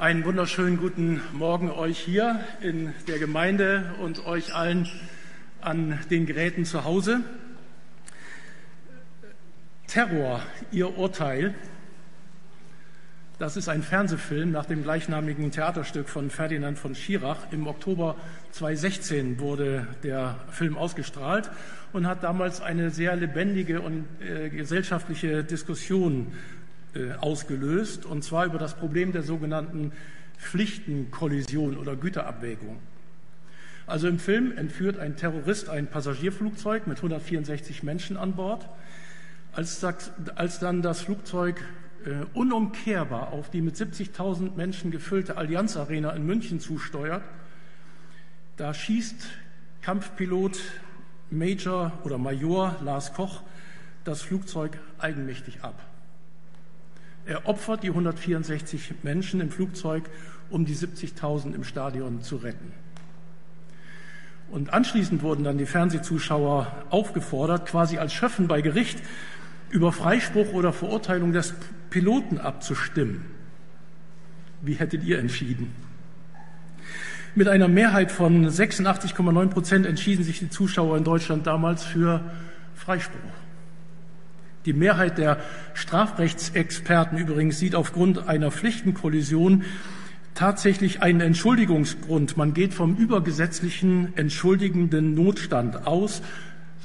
Einen wunderschönen guten Morgen euch hier in der Gemeinde und euch allen an den Geräten zu Hause. Terror, ihr Urteil. Das ist ein Fernsehfilm nach dem gleichnamigen Theaterstück von Ferdinand von Schirach. Im Oktober 2016 wurde der Film ausgestrahlt und hat damals eine sehr lebendige und äh, gesellschaftliche Diskussion ausgelöst, und zwar über das Problem der sogenannten Pflichtenkollision oder Güterabwägung. Also im Film entführt ein Terrorist ein Passagierflugzeug mit 164 Menschen an Bord. Als, als dann das Flugzeug äh, unumkehrbar auf die mit 70.000 Menschen gefüllte Allianz Arena in München zusteuert, da schießt Kampfpilot Major oder Major Lars Koch das Flugzeug eigenmächtig ab. Er opfert die 164 Menschen im Flugzeug, um die 70.000 im Stadion zu retten. Und anschließend wurden dann die Fernsehzuschauer aufgefordert, quasi als Schöffen bei Gericht über Freispruch oder Verurteilung des Piloten abzustimmen. Wie hättet ihr entschieden? Mit einer Mehrheit von 86,9 Prozent entschieden sich die Zuschauer in Deutschland damals für Freispruch. Die Mehrheit der Strafrechtsexperten übrigens sieht aufgrund einer Pflichtenkollision tatsächlich einen Entschuldigungsgrund. Man geht vom übergesetzlichen entschuldigenden Notstand aus.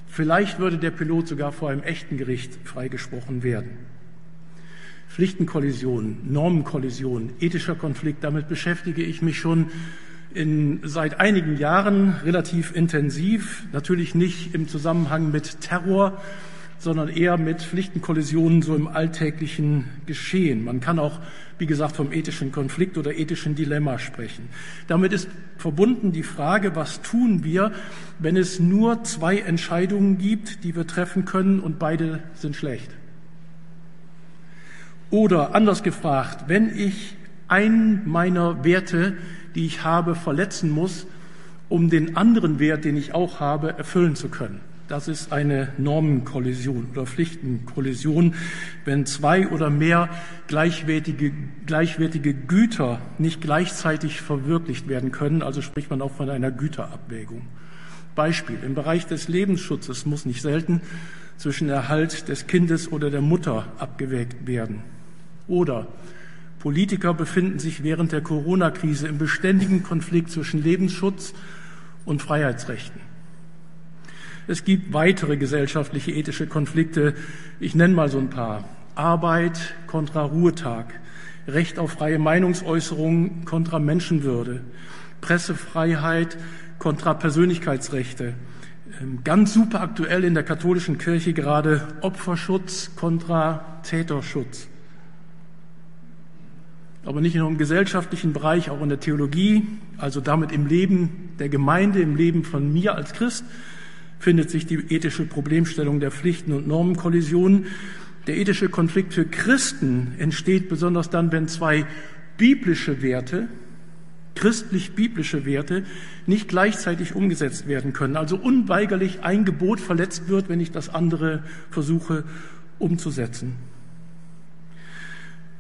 Vielleicht würde der Pilot sogar vor einem echten Gericht freigesprochen werden. Pflichtenkollision, Normenkollision, ethischer Konflikt, damit beschäftige ich mich schon in, seit einigen Jahren relativ intensiv, natürlich nicht im Zusammenhang mit Terror, sondern eher mit Pflichtenkollisionen so im alltäglichen Geschehen. Man kann auch, wie gesagt, vom ethischen Konflikt oder ethischen Dilemma sprechen. Damit ist verbunden die Frage, was tun wir, wenn es nur zwei Entscheidungen gibt, die wir treffen können und beide sind schlecht. Oder anders gefragt, wenn ich einen meiner Werte, die ich habe, verletzen muss, um den anderen Wert, den ich auch habe, erfüllen zu können. Das ist eine Normenkollision oder Pflichtenkollision, wenn zwei oder mehr gleichwertige, gleichwertige Güter nicht gleichzeitig verwirklicht werden können. Also spricht man auch von einer Güterabwägung. Beispiel. Im Bereich des Lebensschutzes muss nicht selten zwischen Erhalt des Kindes oder der Mutter abgewägt werden. Oder Politiker befinden sich während der Corona-Krise im beständigen Konflikt zwischen Lebensschutz und Freiheitsrechten. Es gibt weitere gesellschaftliche ethische Konflikte. Ich nenne mal so ein paar. Arbeit kontra Ruhetag, Recht auf freie Meinungsäußerung kontra Menschenwürde, Pressefreiheit kontra Persönlichkeitsrechte. Ähm, ganz super aktuell in der katholischen Kirche gerade Opferschutz kontra Täterschutz. Aber nicht nur im gesellschaftlichen Bereich, auch in der Theologie, also damit im Leben der Gemeinde, im Leben von mir als Christ, findet sich die ethische Problemstellung der Pflichten- und Normenkollisionen. Der ethische Konflikt für Christen entsteht besonders dann, wenn zwei biblische Werte, christlich-biblische Werte, nicht gleichzeitig umgesetzt werden können. Also unweigerlich ein Gebot verletzt wird, wenn ich das andere versuche umzusetzen.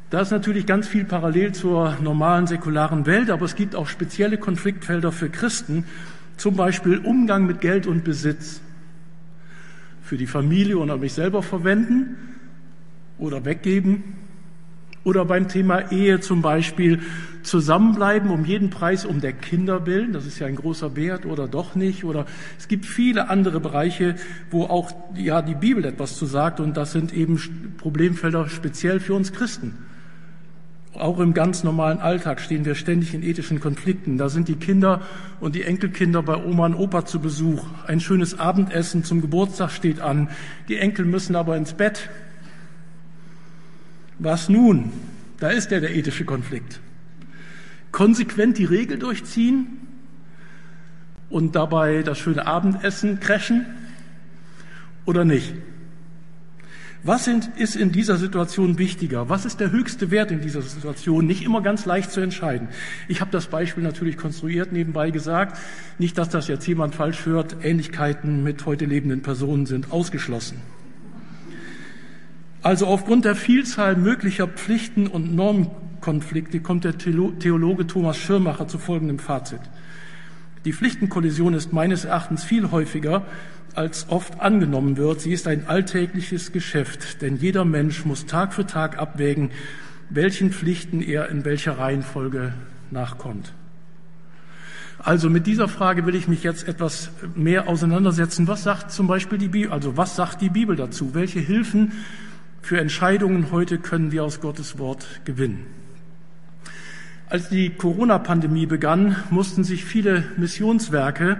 Da ist natürlich ganz viel parallel zur normalen säkularen Welt, aber es gibt auch spezielle Konfliktfelder für Christen, zum Beispiel Umgang mit Geld und Besitz für die Familie an mich selber verwenden oder weggeben. Oder beim Thema Ehe zum Beispiel zusammenbleiben um jeden Preis um der Kinder willen. Das ist ja ein großer Wert oder doch nicht. Oder es gibt viele andere Bereiche, wo auch ja die Bibel etwas zu sagt. Und das sind eben Problemfelder speziell für uns Christen. Auch im ganz normalen Alltag stehen wir ständig in ethischen Konflikten. Da sind die Kinder und die Enkelkinder bei Oma und Opa zu Besuch. Ein schönes Abendessen zum Geburtstag steht an. Die Enkel müssen aber ins Bett. Was nun? Da ist ja der ethische Konflikt. Konsequent die Regel durchziehen und dabei das schöne Abendessen crashen oder nicht? Was sind, ist in dieser Situation wichtiger? Was ist der höchste Wert in dieser Situation? Nicht immer ganz leicht zu entscheiden. Ich habe das Beispiel natürlich konstruiert, nebenbei gesagt. Nicht, dass das jetzt jemand falsch hört. Ähnlichkeiten mit heute lebenden Personen sind ausgeschlossen. Also aufgrund der Vielzahl möglicher Pflichten und Konflikte kommt der Theologe Thomas Schirmacher zu folgendem Fazit. Die Pflichtenkollision ist meines Erachtens viel häufiger, als oft angenommen wird. Sie ist ein alltägliches Geschäft, denn jeder Mensch muss Tag für Tag abwägen, welchen Pflichten er in welcher Reihenfolge nachkommt. Also mit dieser Frage will ich mich jetzt etwas mehr auseinandersetzen. Was sagt zum Beispiel die Bibel, also was sagt die Bibel dazu? Welche Hilfen für Entscheidungen heute können wir aus Gottes Wort gewinnen? Als die Corona-Pandemie begann, mussten sich viele Missionswerke,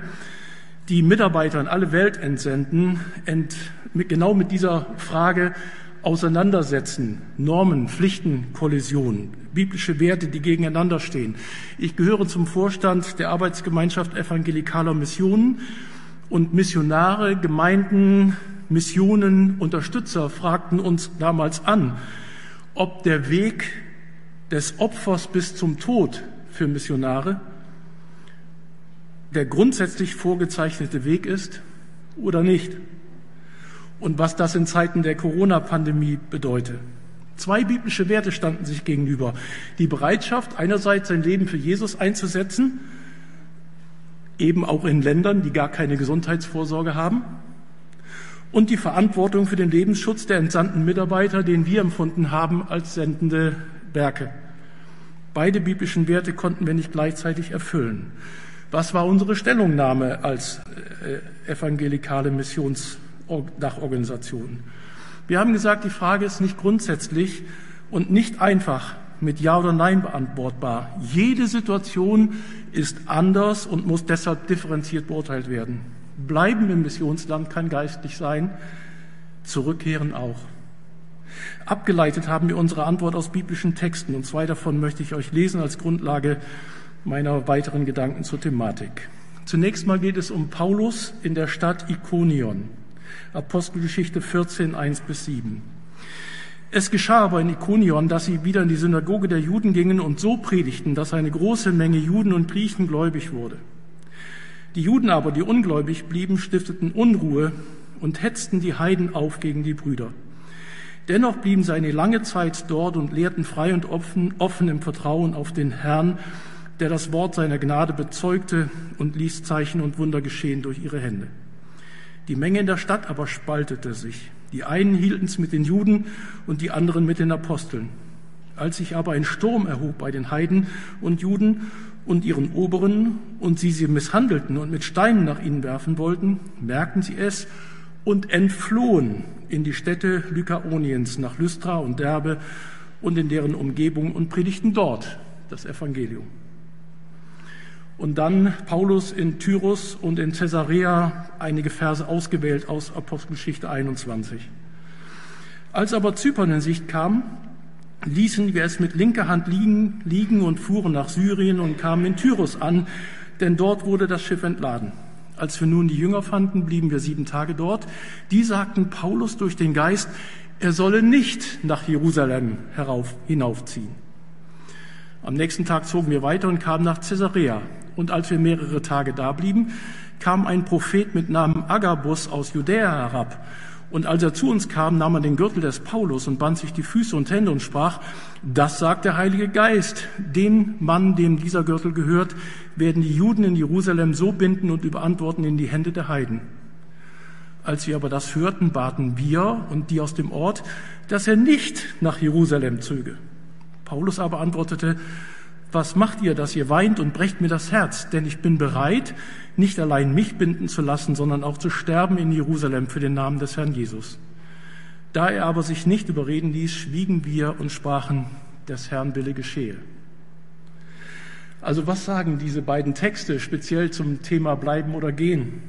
die Mitarbeiter in alle Welt entsenden, ent, mit, genau mit dieser Frage auseinandersetzen. Normen, Pflichten, Kollision, biblische Werte, die gegeneinander stehen. Ich gehöre zum Vorstand der Arbeitsgemeinschaft evangelikaler Missionen und Missionare, Gemeinden, Missionen, Unterstützer fragten uns damals an, ob der Weg des Opfers bis zum Tod für Missionare der grundsätzlich vorgezeichnete Weg ist oder nicht und was das in Zeiten der Corona-Pandemie bedeutet. Zwei biblische Werte standen sich gegenüber. Die Bereitschaft, einerseits sein Leben für Jesus einzusetzen, eben auch in Ländern, die gar keine Gesundheitsvorsorge haben, und die Verantwortung für den Lebensschutz der entsandten Mitarbeiter, den wir empfunden haben als sendende Werke. Beide biblischen Werte konnten wir nicht gleichzeitig erfüllen. Was war unsere Stellungnahme als äh, evangelikale Missionsdachorganisation? Wir haben gesagt, die Frage ist nicht grundsätzlich und nicht einfach mit Ja oder Nein beantwortbar. Jede Situation ist anders und muss deshalb differenziert beurteilt werden. Bleiben im Missionsland kann geistlich sein, zurückkehren auch. Abgeleitet haben wir unsere Antwort aus biblischen Texten und zwei davon möchte ich euch lesen als Grundlage meiner weiteren Gedanken zur Thematik. Zunächst mal geht es um Paulus in der Stadt Ikonion. Apostelgeschichte 14, 1 bis 7. Es geschah aber in Ikonion, dass sie wieder in die Synagoge der Juden gingen und so predigten, dass eine große Menge Juden und Griechen gläubig wurde. Die Juden aber, die ungläubig blieben, stifteten Unruhe und hetzten die Heiden auf gegen die Brüder. Dennoch blieben sie eine lange Zeit dort und lehrten frei und offen, offen im Vertrauen auf den Herrn, der das Wort seiner Gnade bezeugte und ließ Zeichen und Wunder geschehen durch ihre Hände. Die Menge in der Stadt aber spaltete sich. Die einen hielten es mit den Juden und die anderen mit den Aposteln. Als sich aber ein Sturm erhob bei den Heiden und Juden und ihren Oberen und sie sie misshandelten und mit Steinen nach ihnen werfen wollten, merkten sie es und entflohen in die Städte Lykaoniens nach Lystra und Derbe und in deren Umgebung und predigten dort das Evangelium. Und dann Paulus in Tyrus und in Caesarea einige Verse ausgewählt aus Apostelgeschichte 21. Als aber Zypern in Sicht kam, ließen wir es mit linker Hand liegen, liegen und fuhren nach Syrien und kamen in Tyrus an, denn dort wurde das Schiff entladen. Als wir nun die Jünger fanden, blieben wir sieben Tage dort. Die sagten Paulus durch den Geist, er solle nicht nach Jerusalem herauf, hinaufziehen. Am nächsten Tag zogen wir weiter und kamen nach Caesarea. Und als wir mehrere Tage da blieben, kam ein Prophet mit Namen Agabus aus Judäa herab. Und als er zu uns kam, nahm er den Gürtel des Paulus und band sich die Füße und Hände und sprach, das sagt der Heilige Geist, den Mann, dem dieser Gürtel gehört, werden die Juden in Jerusalem so binden und überantworten in die Hände der Heiden. Als wir aber das hörten, baten wir und die aus dem Ort, dass er nicht nach Jerusalem zöge. Paulus aber antwortete, was macht ihr, dass ihr weint und brecht mir das Herz? Denn ich bin bereit, nicht allein mich binden zu lassen, sondern auch zu sterben in Jerusalem für den Namen des Herrn Jesus. Da er aber sich nicht überreden ließ, schwiegen wir und sprachen, des Herrn Wille geschehe. Also was sagen diese beiden Texte speziell zum Thema bleiben oder gehen?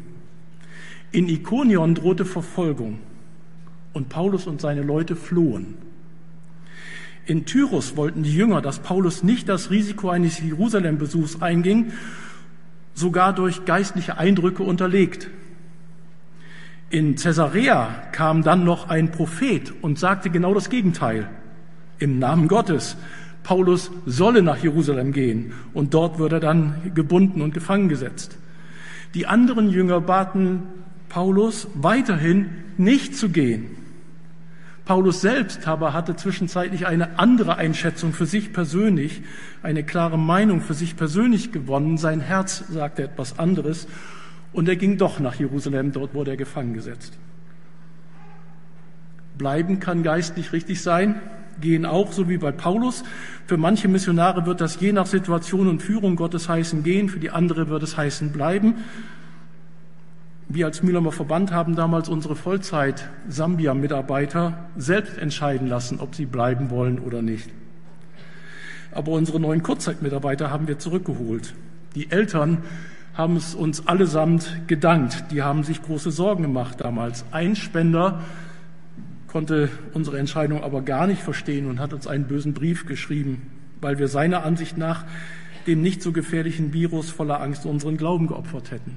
In Ikonion drohte Verfolgung und Paulus und seine Leute flohen. In Tyrus wollten die Jünger, dass Paulus nicht das Risiko eines Jerusalem-Besuchs einging, sogar durch geistliche Eindrücke unterlegt. In Caesarea kam dann noch ein Prophet und sagte genau das Gegenteil. Im Namen Gottes. Paulus solle nach Jerusalem gehen und dort würde er dann gebunden und gefangen gesetzt. Die anderen Jünger baten Paulus weiterhin nicht zu gehen. Paulus selbst aber hatte zwischenzeitlich eine andere Einschätzung für sich persönlich, eine klare Meinung für sich persönlich gewonnen. Sein Herz sagte etwas anderes und er ging doch nach Jerusalem, dort wurde er gefangen gesetzt. Bleiben kann geistlich richtig sein, gehen auch, so wie bei Paulus. Für manche Missionare wird das je nach Situation und Führung Gottes heißen gehen, für die andere wird es heißen bleiben. Wir als Mühlheimer Verband haben damals unsere Vollzeit-Sambia-Mitarbeiter selbst entscheiden lassen, ob sie bleiben wollen oder nicht. Aber unsere neuen Kurzzeitmitarbeiter haben wir zurückgeholt. Die Eltern haben es uns allesamt gedankt. Die haben sich große Sorgen gemacht damals. Ein Spender konnte unsere Entscheidung aber gar nicht verstehen und hat uns einen bösen Brief geschrieben, weil wir seiner Ansicht nach dem nicht so gefährlichen Virus voller Angst unseren Glauben geopfert hätten.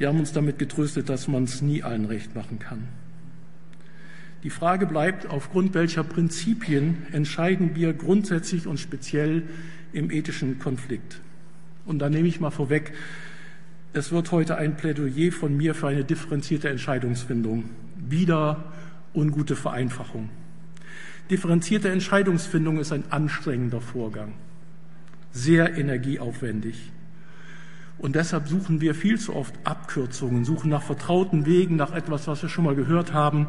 Wir haben uns damit getröstet, dass man es nie allen recht machen kann. Die Frage bleibt, aufgrund welcher Prinzipien entscheiden wir grundsätzlich und speziell im ethischen Konflikt. Und da nehme ich mal vorweg, es wird heute ein Plädoyer von mir für eine differenzierte Entscheidungsfindung. Wieder ungute Vereinfachung. Differenzierte Entscheidungsfindung ist ein anstrengender Vorgang, sehr energieaufwendig. Und deshalb suchen wir viel zu oft Abkürzungen, suchen nach vertrauten Wegen, nach etwas, was wir schon mal gehört haben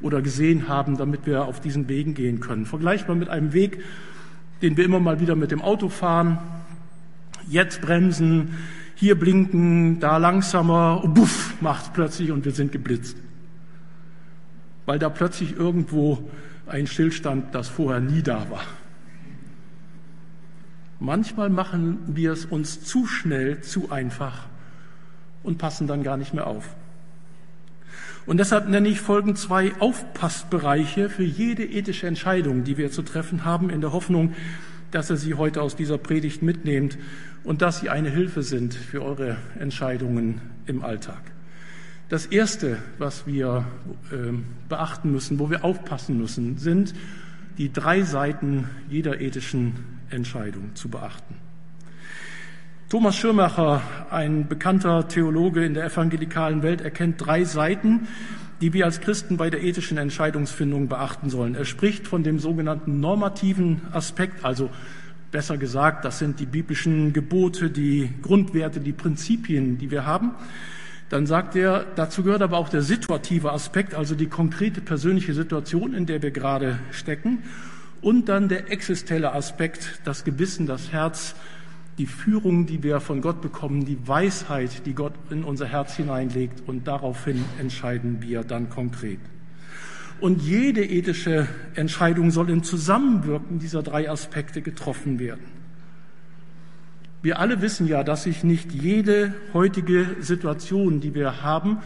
oder gesehen haben, damit wir auf diesen Wegen gehen können. Vergleichbar mit einem Weg, den wir immer mal wieder mit dem Auto fahren. Jetzt bremsen, hier blinken, da langsamer, buff, macht plötzlich und wir sind geblitzt. Weil da plötzlich irgendwo ein Stillstand, das vorher nie da war. Manchmal machen wir es uns zu schnell, zu einfach und passen dann gar nicht mehr auf. Und deshalb nenne ich Folgen zwei Aufpassbereiche für jede ethische Entscheidung, die wir zu treffen haben, in der Hoffnung, dass ihr sie heute aus dieser Predigt mitnehmt und dass sie eine Hilfe sind für eure Entscheidungen im Alltag. Das Erste, was wir äh, beachten müssen, wo wir aufpassen müssen, sind die drei Seiten jeder ethischen Entscheidung zu beachten. Thomas Schirmacher, ein bekannter Theologe in der evangelikalen Welt, erkennt drei Seiten, die wir als Christen bei der ethischen Entscheidungsfindung beachten sollen. Er spricht von dem sogenannten normativen Aspekt, also besser gesagt, das sind die biblischen Gebote, die Grundwerte, die Prinzipien, die wir haben. Dann sagt er, dazu gehört aber auch der situative Aspekt, also die konkrete persönliche Situation, in der wir gerade stecken. Und dann der existelle Aspekt, das Gewissen, das Herz, die Führung, die wir von Gott bekommen, die Weisheit, die Gott in unser Herz hineinlegt und daraufhin entscheiden wir dann konkret. Und jede ethische Entscheidung soll im Zusammenwirken dieser drei Aspekte getroffen werden. Wir alle wissen ja, dass sich nicht jede heutige Situation, die wir haben,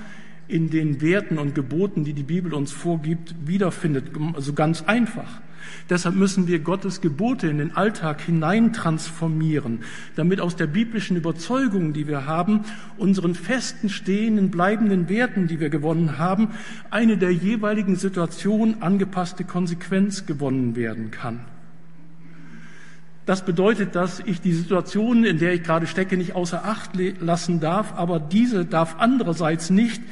in den Werten und Geboten, die die Bibel uns vorgibt, wiederfindet. Also ganz einfach. Deshalb müssen wir Gottes Gebote in den Alltag hineintransformieren, damit aus der biblischen Überzeugung, die wir haben, unseren festen, stehenden, bleibenden Werten, die wir gewonnen haben, eine der jeweiligen Situation angepasste Konsequenz gewonnen werden kann. Das bedeutet, dass ich die Situation, in der ich gerade stecke, nicht außer Acht lassen darf, aber diese darf andererseits nicht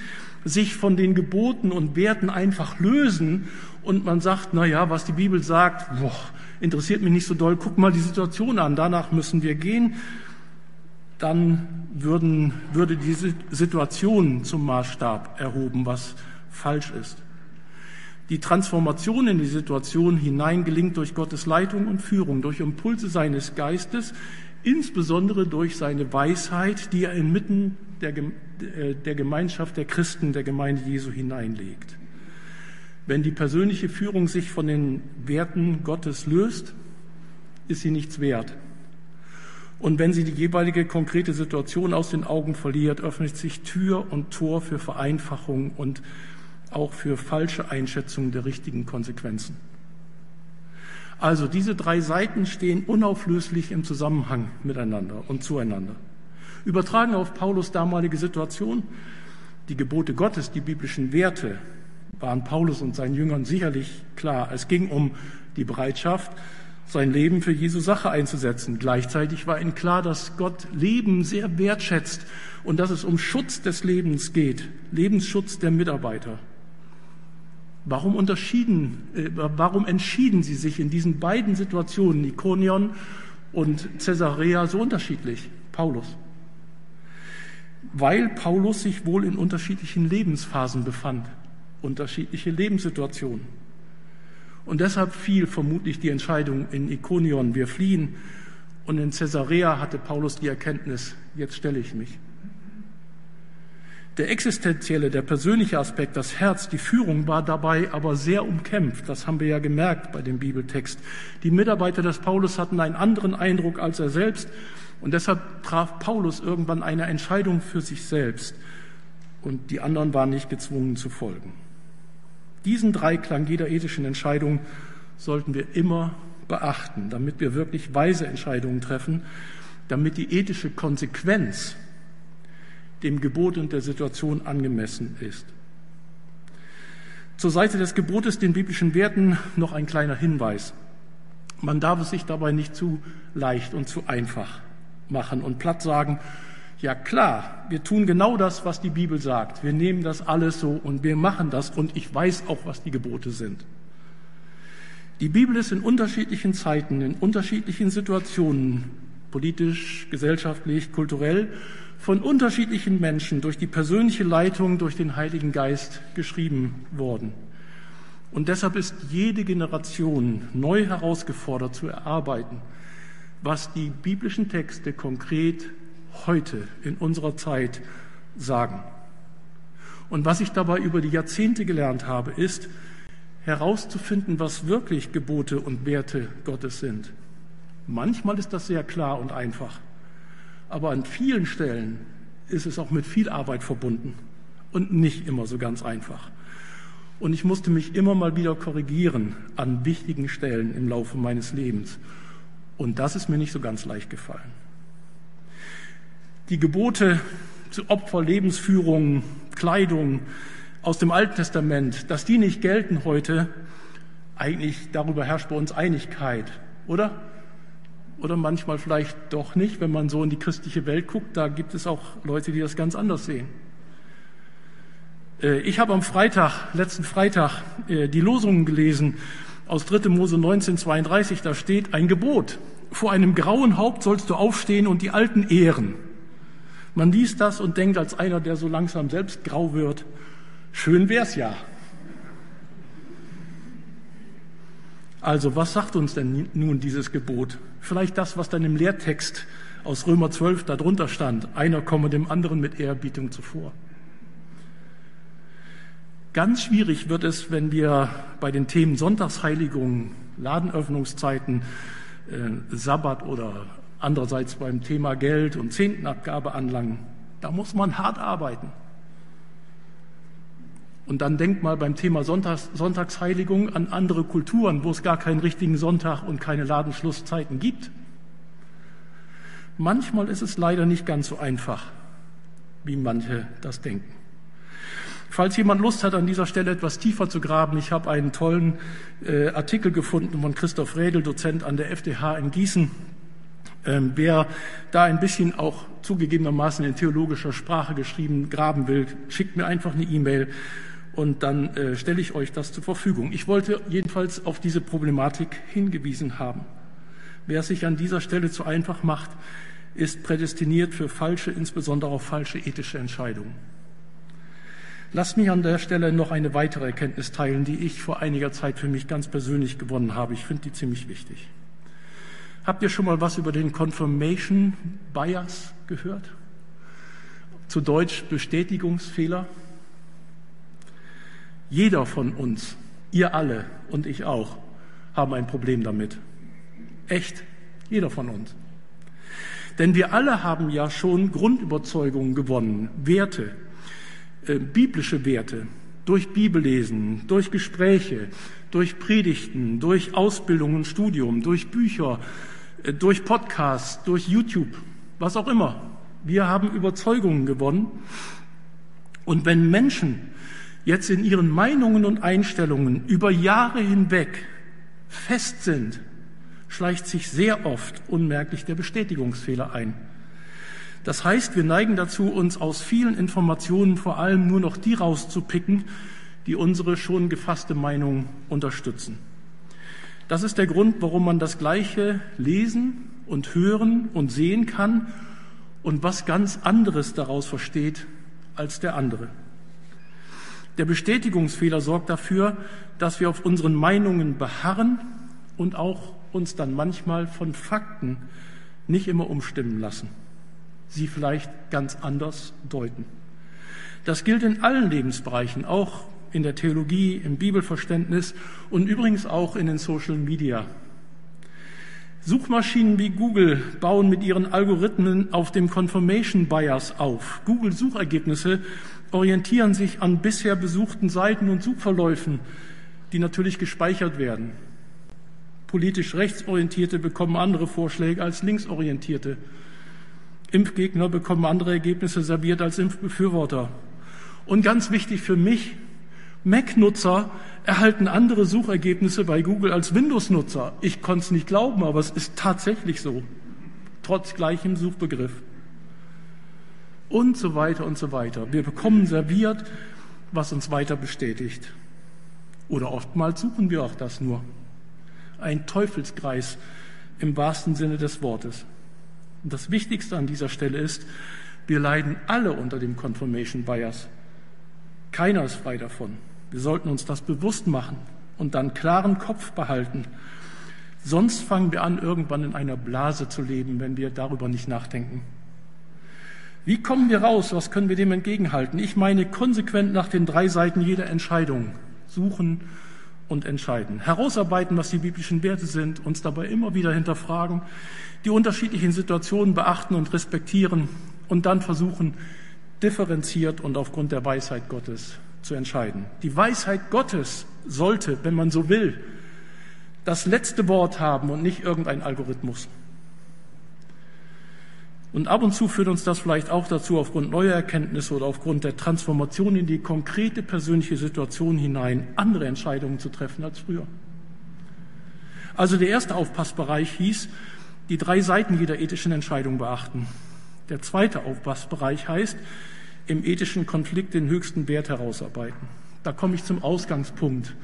sich von den Geboten und Werten einfach lösen und man sagt, na ja, was die Bibel sagt, boah, interessiert mich nicht so doll, guck mal die Situation an, danach müssen wir gehen, dann würden, würde diese Situation zum Maßstab erhoben, was falsch ist. Die Transformation in die Situation hinein gelingt durch Gottes Leitung und Führung, durch Impulse seines Geistes, insbesondere durch seine Weisheit, die er inmitten der, äh, der Gemeinschaft der Christen, der Gemeinde Jesu hineinlegt. Wenn die persönliche Führung sich von den Werten Gottes löst, ist sie nichts wert. Und wenn sie die jeweilige konkrete Situation aus den Augen verliert, öffnet sich Tür und Tor für Vereinfachung und auch für falsche Einschätzung der richtigen Konsequenzen. Also diese drei Seiten stehen unauflöslich im Zusammenhang miteinander und zueinander. Übertragen auf Paulus damalige Situation, die Gebote Gottes, die biblischen Werte, waren Paulus und seinen Jüngern sicherlich klar. Es ging um die Bereitschaft, sein Leben für Jesu Sache einzusetzen. Gleichzeitig war ihnen klar, dass Gott Leben sehr wertschätzt und dass es um Schutz des Lebens geht, Lebensschutz der Mitarbeiter. Warum, unterschieden, äh, warum entschieden sie sich in diesen beiden Situationen, Ikonion und Caesarea, so unterschiedlich? Paulus. Weil Paulus sich wohl in unterschiedlichen Lebensphasen befand, unterschiedliche Lebenssituationen. Und deshalb fiel vermutlich die Entscheidung in Ikonion, wir fliehen. Und in Caesarea hatte Paulus die Erkenntnis, jetzt stelle ich mich. Der existenzielle, der persönliche Aspekt, das Herz, die Führung war dabei aber sehr umkämpft. Das haben wir ja gemerkt bei dem Bibeltext. Die Mitarbeiter des Paulus hatten einen anderen Eindruck als er selbst. Und deshalb traf Paulus irgendwann eine Entscheidung für sich selbst. Und die anderen waren nicht gezwungen zu folgen. Diesen Dreiklang jeder ethischen Entscheidung sollten wir immer beachten, damit wir wirklich weise Entscheidungen treffen, damit die ethische Konsequenz dem Gebot und der Situation angemessen ist. Zur Seite des Gebotes, den biblischen Werten, noch ein kleiner Hinweis. Man darf es sich dabei nicht zu leicht und zu einfach machen und platt sagen, ja klar, wir tun genau das, was die Bibel sagt. Wir nehmen das alles so und wir machen das und ich weiß auch, was die Gebote sind. Die Bibel ist in unterschiedlichen Zeiten, in unterschiedlichen Situationen, politisch, gesellschaftlich, kulturell, von unterschiedlichen Menschen durch die persönliche Leitung, durch den Heiligen Geist geschrieben worden. Und deshalb ist jede Generation neu herausgefordert zu erarbeiten, was die biblischen Texte konkret heute in unserer Zeit sagen. Und was ich dabei über die Jahrzehnte gelernt habe, ist herauszufinden, was wirklich Gebote und Werte Gottes sind. Manchmal ist das sehr klar und einfach. Aber an vielen Stellen ist es auch mit viel Arbeit verbunden und nicht immer so ganz einfach. Und ich musste mich immer mal wieder korrigieren an wichtigen Stellen im Laufe meines Lebens. Und das ist mir nicht so ganz leicht gefallen. Die Gebote zu Opfer, Lebensführung, Kleidung aus dem Alten Testament, dass die nicht gelten heute, eigentlich darüber herrscht bei uns Einigkeit, oder? oder manchmal vielleicht doch nicht. Wenn man so in die christliche Welt guckt, da gibt es auch Leute, die das ganz anders sehen. Äh, ich habe am Freitag, letzten Freitag, äh, die Losungen gelesen aus 3. Mose 1932. Da steht ein Gebot. Vor einem grauen Haupt sollst du aufstehen und die Alten ehren. Man liest das und denkt als einer, der so langsam selbst grau wird, schön wär's ja. Also, was sagt uns denn nun dieses Gebot? Vielleicht das, was dann im Lehrtext aus Römer 12 darunter stand. Einer komme dem anderen mit Ehrerbietung zuvor. Ganz schwierig wird es, wenn wir bei den Themen Sonntagsheiligung, Ladenöffnungszeiten, äh, Sabbat oder andererseits beim Thema Geld und Zehntenabgabe anlangen. Da muss man hart arbeiten. Und dann denkt mal beim Thema Sonntags, Sonntagsheiligung an andere Kulturen, wo es gar keinen richtigen Sonntag und keine Ladenschlusszeiten gibt. Manchmal ist es leider nicht ganz so einfach, wie manche das denken. Falls jemand Lust hat, an dieser Stelle etwas tiefer zu graben, ich habe einen tollen äh, Artikel gefunden von Christoph Redel, Dozent an der FDH in Gießen. Ähm, wer da ein bisschen auch zugegebenermaßen in theologischer Sprache geschrieben graben will, schickt mir einfach eine E-Mail und dann äh, stelle ich euch das zur Verfügung. Ich wollte jedenfalls auf diese Problematik hingewiesen haben. Wer sich an dieser Stelle zu einfach macht, ist prädestiniert für falsche, insbesondere auch falsche ethische Entscheidungen. Lasst mich an der Stelle noch eine weitere Erkenntnis teilen, die ich vor einiger Zeit für mich ganz persönlich gewonnen habe. Ich finde die ziemlich wichtig. Habt ihr schon mal was über den Confirmation Bias gehört? Zu Deutsch Bestätigungsfehler? Jeder von uns, ihr alle und ich auch, haben ein Problem damit. Echt, jeder von uns. Denn wir alle haben ja schon Grundüberzeugungen gewonnen, Werte, äh, biblische Werte, durch Bibellesen, durch Gespräche, durch Predigten, durch Ausbildung und Studium, durch Bücher, äh, durch Podcasts, durch YouTube, was auch immer. Wir haben Überzeugungen gewonnen. Und wenn Menschen jetzt in ihren Meinungen und Einstellungen über Jahre hinweg fest sind, schleicht sich sehr oft unmerklich der Bestätigungsfehler ein. Das heißt, wir neigen dazu, uns aus vielen Informationen vor allem nur noch die rauszupicken, die unsere schon gefasste Meinung unterstützen. Das ist der Grund, warum man das Gleiche lesen und hören und sehen kann und was ganz anderes daraus versteht als der andere. Der Bestätigungsfehler sorgt dafür, dass wir auf unseren Meinungen beharren und auch uns dann manchmal von Fakten nicht immer umstimmen lassen, sie vielleicht ganz anders deuten. Das gilt in allen Lebensbereichen, auch in der Theologie, im Bibelverständnis und übrigens auch in den Social Media. Suchmaschinen wie Google bauen mit ihren Algorithmen auf dem Confirmation Bias auf. Google Suchergebnisse orientieren sich an bisher besuchten Seiten und Suchverläufen, die natürlich gespeichert werden. Politisch Rechtsorientierte bekommen andere Vorschläge als Linksorientierte. Impfgegner bekommen andere Ergebnisse serviert als Impfbefürworter. Und ganz wichtig für mich, Mac-Nutzer erhalten andere Suchergebnisse bei Google als Windows-Nutzer. Ich konnte es nicht glauben, aber es ist tatsächlich so, trotz gleichem Suchbegriff. Und so weiter und so weiter. Wir bekommen serviert, was uns weiter bestätigt. Oder oftmals suchen wir auch das nur. Ein Teufelskreis im wahrsten Sinne des Wortes. Und das Wichtigste an dieser Stelle ist, wir leiden alle unter dem Confirmation Bias. Keiner ist frei davon. Wir sollten uns das bewusst machen und dann klaren Kopf behalten. Sonst fangen wir an, irgendwann in einer Blase zu leben, wenn wir darüber nicht nachdenken. Wie kommen wir raus? Was können wir dem entgegenhalten? Ich meine konsequent nach den drei Seiten jeder Entscheidung suchen und entscheiden. Herausarbeiten, was die biblischen Werte sind, uns dabei immer wieder hinterfragen, die unterschiedlichen Situationen beachten und respektieren und dann versuchen, differenziert und aufgrund der Weisheit Gottes zu entscheiden. Die Weisheit Gottes sollte, wenn man so will, das letzte Wort haben und nicht irgendein Algorithmus. Und ab und zu führt uns das vielleicht auch dazu, aufgrund neuer Erkenntnisse oder aufgrund der Transformation in die konkrete persönliche Situation hinein andere Entscheidungen zu treffen als früher. Also der erste Aufpassbereich hieß, die drei Seiten jeder ethischen Entscheidung beachten. Der zweite Aufpassbereich heißt, im ethischen Konflikt den höchsten Wert herausarbeiten. Da komme ich zum Ausgangspunkt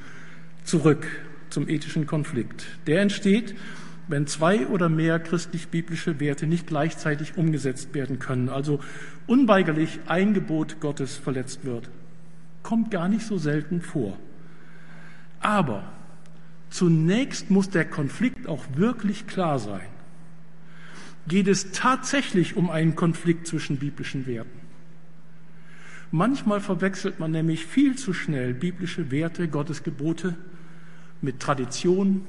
zurück, zum ethischen Konflikt. Der entsteht, wenn zwei oder mehr christlich-biblische Werte nicht gleichzeitig umgesetzt werden können, also unweigerlich ein Gebot Gottes verletzt wird. Kommt gar nicht so selten vor. Aber zunächst muss der Konflikt auch wirklich klar sein. Geht es tatsächlich um einen Konflikt zwischen biblischen Werten? Manchmal verwechselt man nämlich viel zu schnell biblische Werte, Gottes Gebote mit Tradition,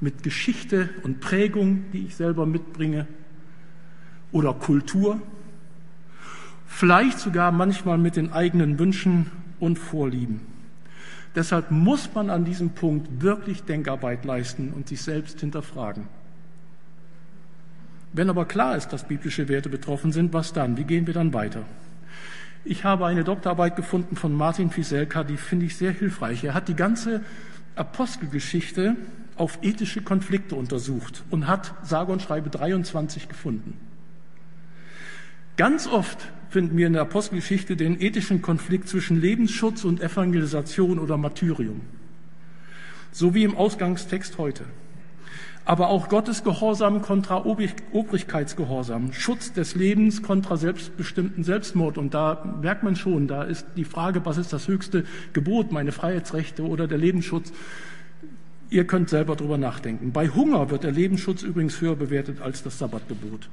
mit Geschichte und Prägung, die ich selber mitbringe, oder Kultur, vielleicht sogar manchmal mit den eigenen Wünschen und Vorlieben. Deshalb muss man an diesem Punkt wirklich Denkarbeit leisten und sich selbst hinterfragen. Wenn aber klar ist, dass biblische Werte betroffen sind, was dann? Wie gehen wir dann weiter? Ich habe eine Doktorarbeit gefunden von Martin Fiselka, die finde ich sehr hilfreich. Er hat die ganze Apostelgeschichte auf ethische Konflikte untersucht und hat sage und schreibe 23 gefunden. Ganz oft finden wir in der Apostelgeschichte den ethischen Konflikt zwischen Lebensschutz und Evangelisation oder Martyrium. So wie im Ausgangstext heute aber auch Gottes Gehorsam kontra Obrigkeitsgehorsam, Schutz des Lebens kontra selbstbestimmten Selbstmord. Und da merkt man schon, da ist die Frage, was ist das höchste Gebot, meine Freiheitsrechte oder der Lebensschutz? Ihr könnt selber drüber nachdenken. Bei Hunger wird der Lebensschutz übrigens höher bewertet als das Sabbatgebot.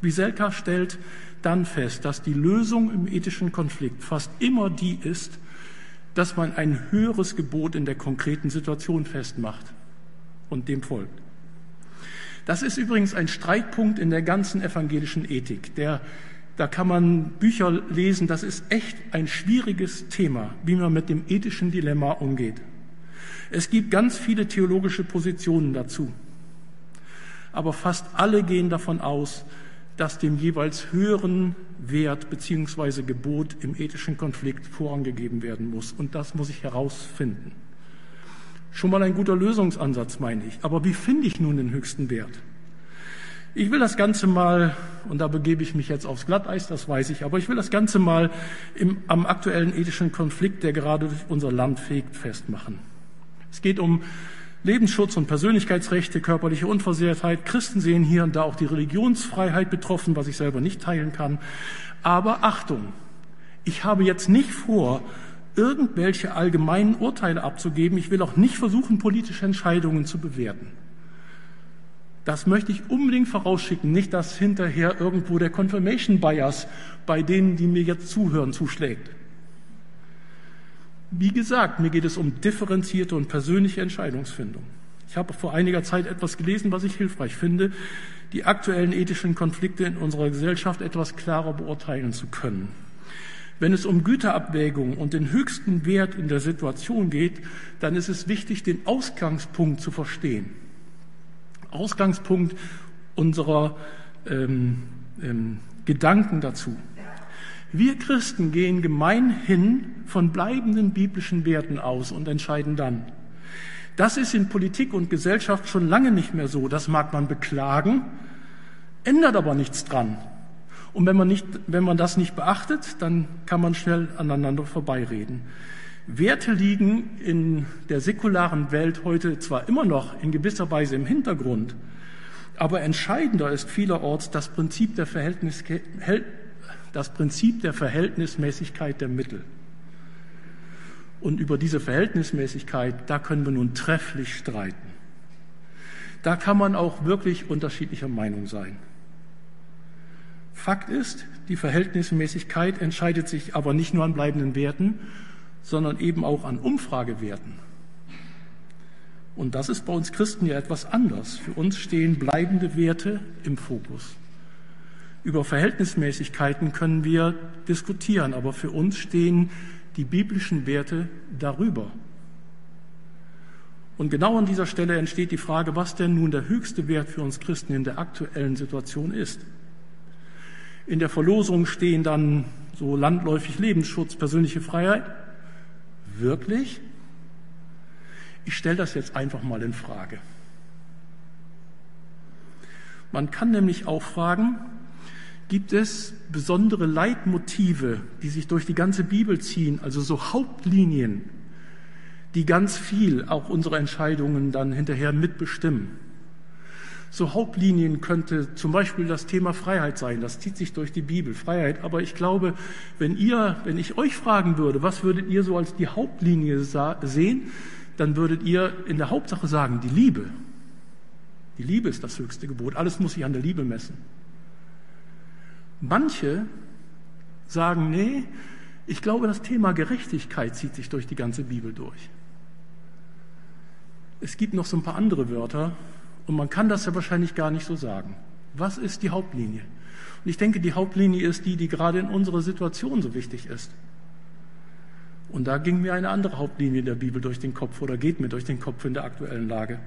Wieselka stellt dann fest, dass die Lösung im ethischen Konflikt fast immer die ist, dass man ein höheres Gebot in der konkreten Situation festmacht und dem folgt. Das ist übrigens ein Streitpunkt in der ganzen evangelischen Ethik. Der, da kann man Bücher lesen, das ist echt ein schwieriges Thema, wie man mit dem ethischen Dilemma umgeht. Es gibt ganz viele theologische Positionen dazu. Aber fast alle gehen davon aus, dass dem jeweils höheren Wert bzw. Gebot im ethischen Konflikt vorangegeben werden muss. Und das muss ich herausfinden. Schon mal ein guter Lösungsansatz, meine ich. Aber wie finde ich nun den höchsten Wert? Ich will das Ganze mal, und da begebe ich mich jetzt aufs Glatteis, das weiß ich, aber ich will das Ganze mal im, am aktuellen ethischen Konflikt, der gerade durch unser Land fegt, festmachen. Es geht um Lebensschutz und Persönlichkeitsrechte, körperliche Unversehrtheit. Christen sehen hier und da auch die Religionsfreiheit betroffen, was ich selber nicht teilen kann. Aber Achtung, ich habe jetzt nicht vor, irgendwelche allgemeinen Urteile abzugeben. Ich will auch nicht versuchen, politische Entscheidungen zu bewerten. Das möchte ich unbedingt vorausschicken, nicht, dass hinterher irgendwo der Confirmation Bias bei denen, die mir jetzt zuhören, zuschlägt. Wie gesagt, mir geht es um differenzierte und persönliche Entscheidungsfindung. Ich habe vor einiger Zeit etwas gelesen, was ich hilfreich finde, die aktuellen ethischen Konflikte in unserer Gesellschaft etwas klarer beurteilen zu können. Wenn es um Güterabwägung und den höchsten Wert in der Situation geht, dann ist es wichtig, den Ausgangspunkt zu verstehen. Ausgangspunkt unserer ähm, ähm, Gedanken dazu. Wir Christen gehen gemeinhin von bleibenden biblischen Werten aus und entscheiden dann. Das ist in Politik und Gesellschaft schon lange nicht mehr so. Das mag man beklagen, ändert aber nichts dran. Und wenn man, nicht, wenn man das nicht beachtet, dann kann man schnell aneinander vorbeireden. Werte liegen in der säkularen Welt heute zwar immer noch in gewisser Weise im Hintergrund, aber entscheidender ist vielerorts das Prinzip der Verhältnis, das Prinzip der Verhältnismäßigkeit der Mittel. Und über diese Verhältnismäßigkeit, da können wir nun trefflich streiten. Da kann man auch wirklich unterschiedlicher Meinung sein. Fakt ist, die Verhältnismäßigkeit entscheidet sich aber nicht nur an bleibenden Werten, sondern eben auch an Umfragewerten. Und das ist bei uns Christen ja etwas anders. Für uns stehen bleibende Werte im Fokus. Über Verhältnismäßigkeiten können wir diskutieren, aber für uns stehen die biblischen Werte darüber. Und genau an dieser Stelle entsteht die Frage, was denn nun der höchste Wert für uns Christen in der aktuellen Situation ist. In der Verlosung stehen dann so landläufig Lebensschutz, persönliche Freiheit. Wirklich? Ich stelle das jetzt einfach mal in Frage. Man kann nämlich auch fragen, gibt es besondere Leitmotive, die sich durch die ganze Bibel ziehen, also so Hauptlinien, die ganz viel auch unsere Entscheidungen dann hinterher mitbestimmen. So Hauptlinien könnte zum Beispiel das Thema Freiheit sein. Das zieht sich durch die Bibel, Freiheit. Aber ich glaube, wenn ihr, wenn ich euch fragen würde, was würdet ihr so als die Hauptlinie sehen, dann würdet ihr in der Hauptsache sagen, die Liebe. Die Liebe ist das höchste Gebot. Alles muss sich an der Liebe messen. Manche sagen, nee, ich glaube, das Thema Gerechtigkeit zieht sich durch die ganze Bibel durch. Es gibt noch so ein paar andere Wörter und man kann das ja wahrscheinlich gar nicht so sagen. Was ist die Hauptlinie? Und ich denke, die Hauptlinie ist die, die gerade in unserer Situation so wichtig ist. Und da ging mir eine andere Hauptlinie der Bibel durch den Kopf oder geht mir durch den Kopf in der aktuellen Lage.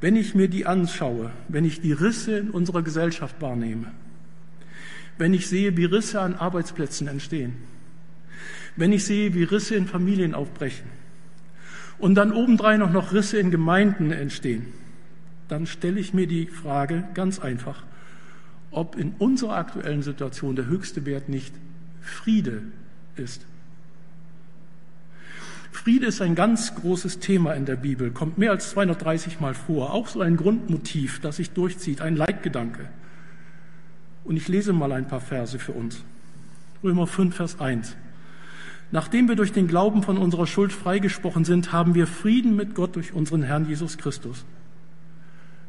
Wenn ich mir die anschaue, wenn ich die Risse in unserer Gesellschaft wahrnehme, wenn ich sehe, wie Risse an Arbeitsplätzen entstehen, wenn ich sehe, wie Risse in Familien aufbrechen und dann obendrein auch noch Risse in Gemeinden entstehen, dann stelle ich mir die Frage ganz einfach, ob in unserer aktuellen Situation der höchste Wert nicht Friede ist. Friede ist ein ganz großes Thema in der Bibel, kommt mehr als 230 Mal vor, auch so ein Grundmotiv, das sich durchzieht, ein Leitgedanke. Und ich lese mal ein paar Verse für uns. Römer 5, Vers 1. Nachdem wir durch den Glauben von unserer Schuld freigesprochen sind, haben wir Frieden mit Gott durch unseren Herrn Jesus Christus.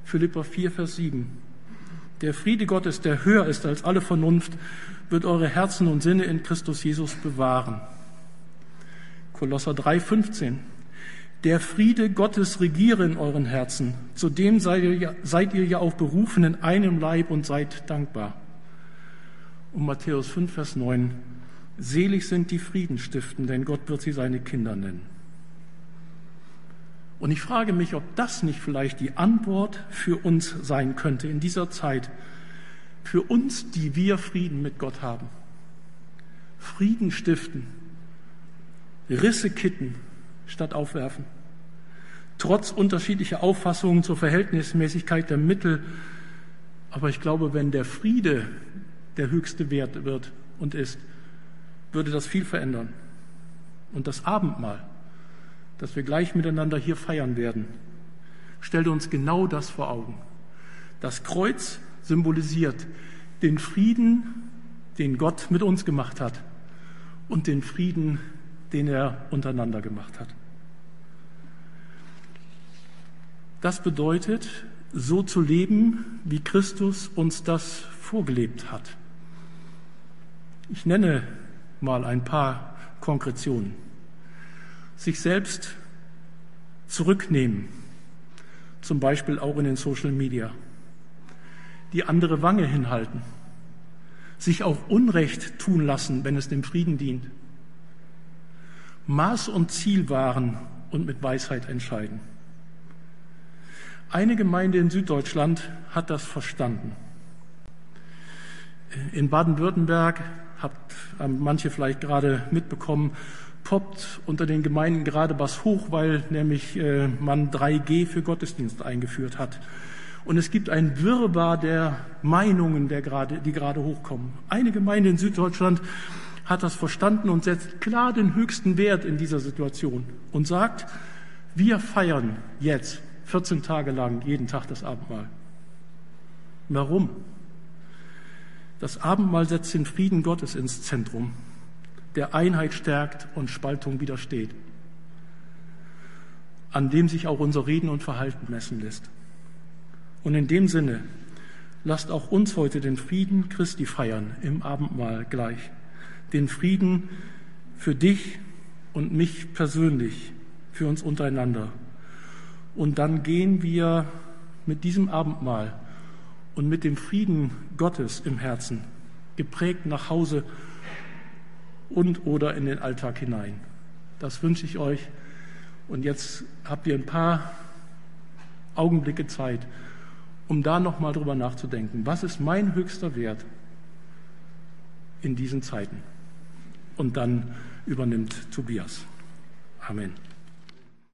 Philippa 4, Vers 7. Der Friede Gottes, der höher ist als alle Vernunft, wird eure Herzen und Sinne in Christus Jesus bewahren. Kolosser 3, 15. Der Friede Gottes regiere in euren Herzen. Zudem seid ihr, ja, seid ihr ja auch berufen in einem Leib und seid dankbar und Matthäus 5, Vers 9. Selig sind die Friedenstiften, denn Gott wird sie seine Kinder nennen. Und ich frage mich, ob das nicht vielleicht die Antwort für uns sein könnte in dieser Zeit, für uns, die wir Frieden mit Gott haben. Frieden stiften, Risse kitten statt aufwerfen. Trotz unterschiedlicher Auffassungen zur Verhältnismäßigkeit der Mittel Aber ich glaube, wenn der Friede der höchste Wert wird und ist, würde das viel verändern. Und das Abendmahl, das wir gleich miteinander hier feiern werden, stellt uns genau das vor Augen. Das Kreuz symbolisiert den Frieden, den Gott mit uns gemacht hat und den Frieden, den er untereinander gemacht hat. Das bedeutet, so zu leben, wie Christus uns das vorgelebt hat. Ich nenne mal ein paar Konkretionen. Sich selbst zurücknehmen, zum Beispiel auch in den Social Media. Die andere Wange hinhalten. Sich auch Unrecht tun lassen, wenn es dem Frieden dient. Maß und Ziel wahren und mit Weisheit entscheiden. Eine Gemeinde in Süddeutschland hat das verstanden. In Baden-Württemberg, habt manche vielleicht gerade mitbekommen, poppt unter den Gemeinden gerade was hoch, weil nämlich äh, man 3G für Gottesdienst eingeführt hat. Und es gibt ein Wirrwarr der Meinungen, der gerade, die gerade hochkommen. Eine Gemeinde in Süddeutschland hat das verstanden und setzt klar den höchsten Wert in dieser Situation und sagt, wir feiern jetzt 14 Tage lang jeden Tag das Abendmahl. Warum? Das Abendmahl setzt den Frieden Gottes ins Zentrum, der Einheit stärkt und Spaltung widersteht, an dem sich auch unser Reden und Verhalten messen lässt. Und in dem Sinne, lasst auch uns heute den Frieden Christi feiern im Abendmahl gleich. Den Frieden für dich und mich persönlich, für uns untereinander. Und dann gehen wir mit diesem Abendmahl und mit dem Frieden Gottes im Herzen geprägt nach Hause und oder in den Alltag hinein. Das wünsche ich euch. Und jetzt habt ihr ein paar Augenblicke Zeit, um da nochmal drüber nachzudenken. Was ist mein höchster Wert in diesen Zeiten? Und dann übernimmt Tobias. Amen.